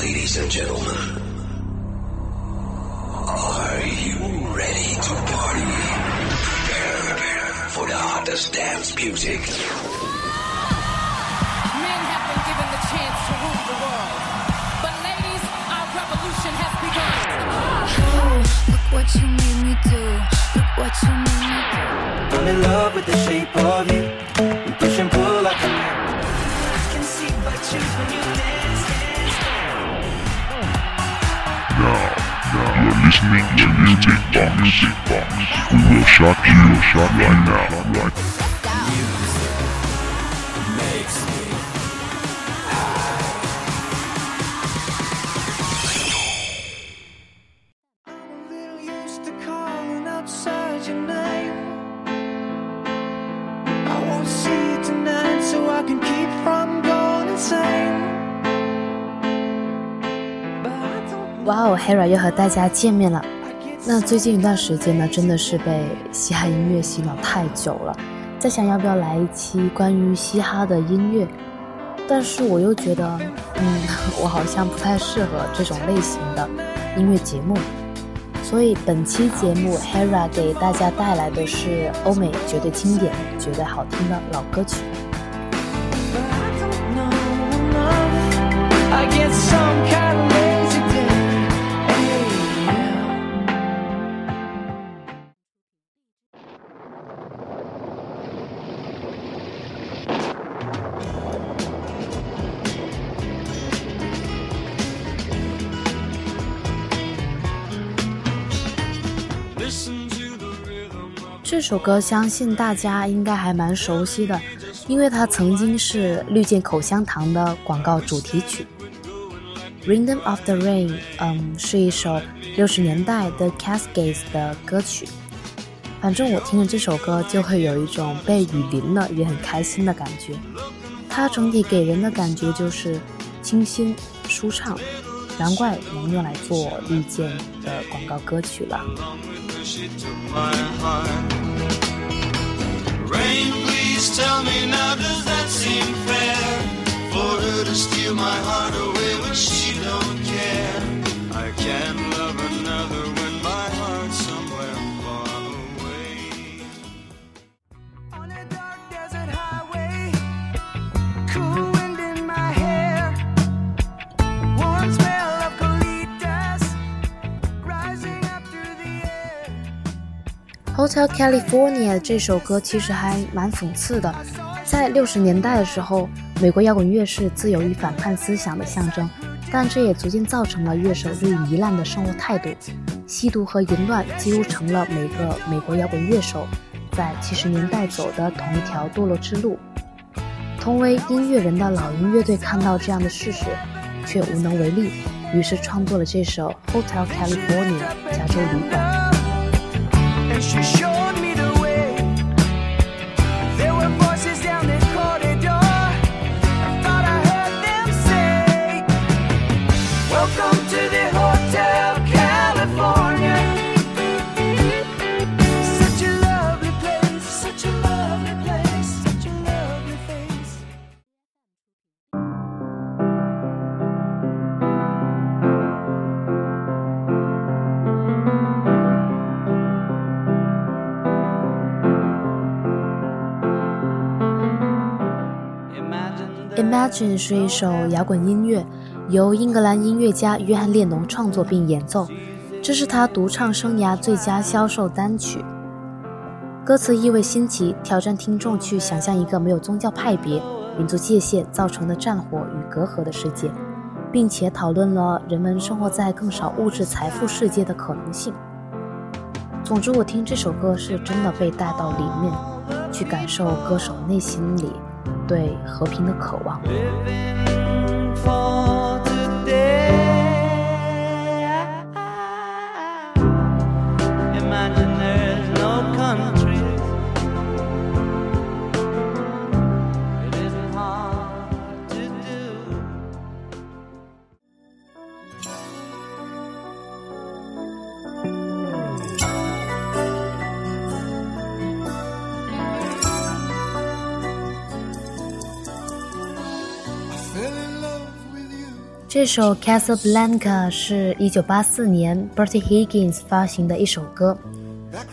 Ladies and gentlemen, are you ready to party? Prepare for the hottest dance music. Men have been given the chance to rule the world. But ladies, our revolution has begun. Oh, look what you made me do. Look what you made me do. I'm in love with the shape of listening to Music Box. We will shock you, shock right now. Right 哇哦，Hera 又和大家见面了。那最近一段时间呢，真的是被嘻哈音乐洗脑太久了，在想要不要来一期关于嘻哈的音乐，但是我又觉得，嗯，我好像不太适合这种类型的音乐节目，所以本期节目 Hera 给大家带来的是欧美绝对经典、绝对好听的老歌曲。I get some kind 这首歌相信大家应该还蛮熟悉的，因为它曾经是绿箭口香糖的广告主题曲。《Rhythm of the Rain》嗯，是一首六十年代的 Cascades 的歌曲。反正我听了这首歌就会有一种被雨淋了也很开心的感觉。它整体给人的感觉就是清新舒畅，难怪能用来做《遇见》的广告歌曲了。Hotel California 这首歌其实还蛮讽刺的，在六十年代的时候，美国摇滚乐是自由与反叛思想的象征，但这也逐渐造成了乐手对糜烂的生活态度，吸毒和淫乱几乎成了每个美国摇滚乐手在七十年代走的同一条堕落之路。同为音乐人的老鹰乐队看到这样的事实，却无能为力，于是创作了这首 Hotel California 加州旅馆。She showed Imagine》是一首摇滚音乐，由英格兰音乐家约翰列侬创作并演奏，这是他独唱生涯最佳销售单曲。歌词意味新奇，挑战听众去想象一个没有宗教派别、民族界限造成的战火与隔阂的世界，并且讨论了人们生活在更少物质财富世界的可能性。总之，我听这首歌是真的被带到里面，去感受歌手内心里对和平的渴望。这首《Casablanca》是一九八四年 Bertie Higgins 发行的一首歌，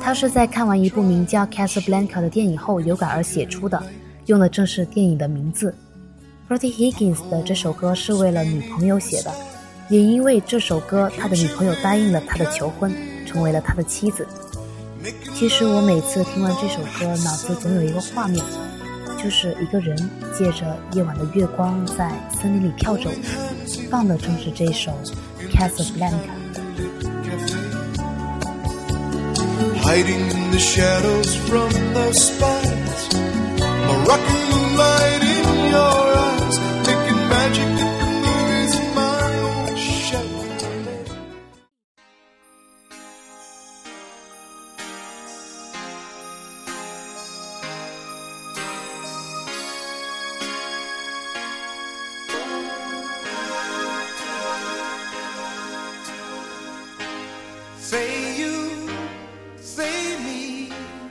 他是在看完一部名叫《Casablanca》的电影后有感而写出的，用的正是电影的名字。Bertie Higgins 的这首歌是为了女朋友写的，也因为这首歌，他的女朋友答应了他的求婚，成为了他的妻子。其实我每次听完这首歌，脑子总有一个画面。就是一个人借着夜晚的月光在森林里跳着舞，放的正是这首《Casablanca》。Hiding in the shadows from the spies, Moroccan moonlight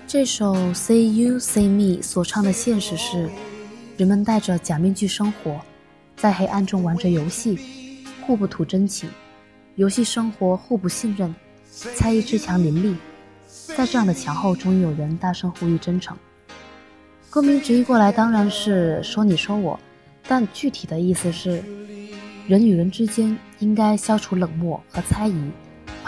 这首《Say You Say Me》所唱的现实是，人们戴着假面具生活，在黑暗中玩着游戏，互不吐真情，游戏生活互不信任，猜疑之强林立，在这样的墙后，终于有人大声呼吁真诚。歌名直译过来当然是说你说我，但具体的意思是，人与人之间应该消除冷漠和猜疑，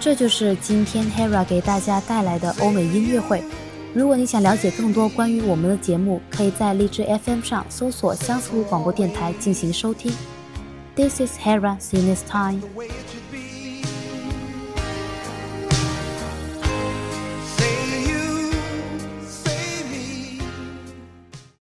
这就是今天 Hera 给大家带来的欧美音乐会。如果你想了解更多关于我们的节目，可以在荔枝 FM 上搜索相思湖广播电台进行收听。This is Hera. See you next time.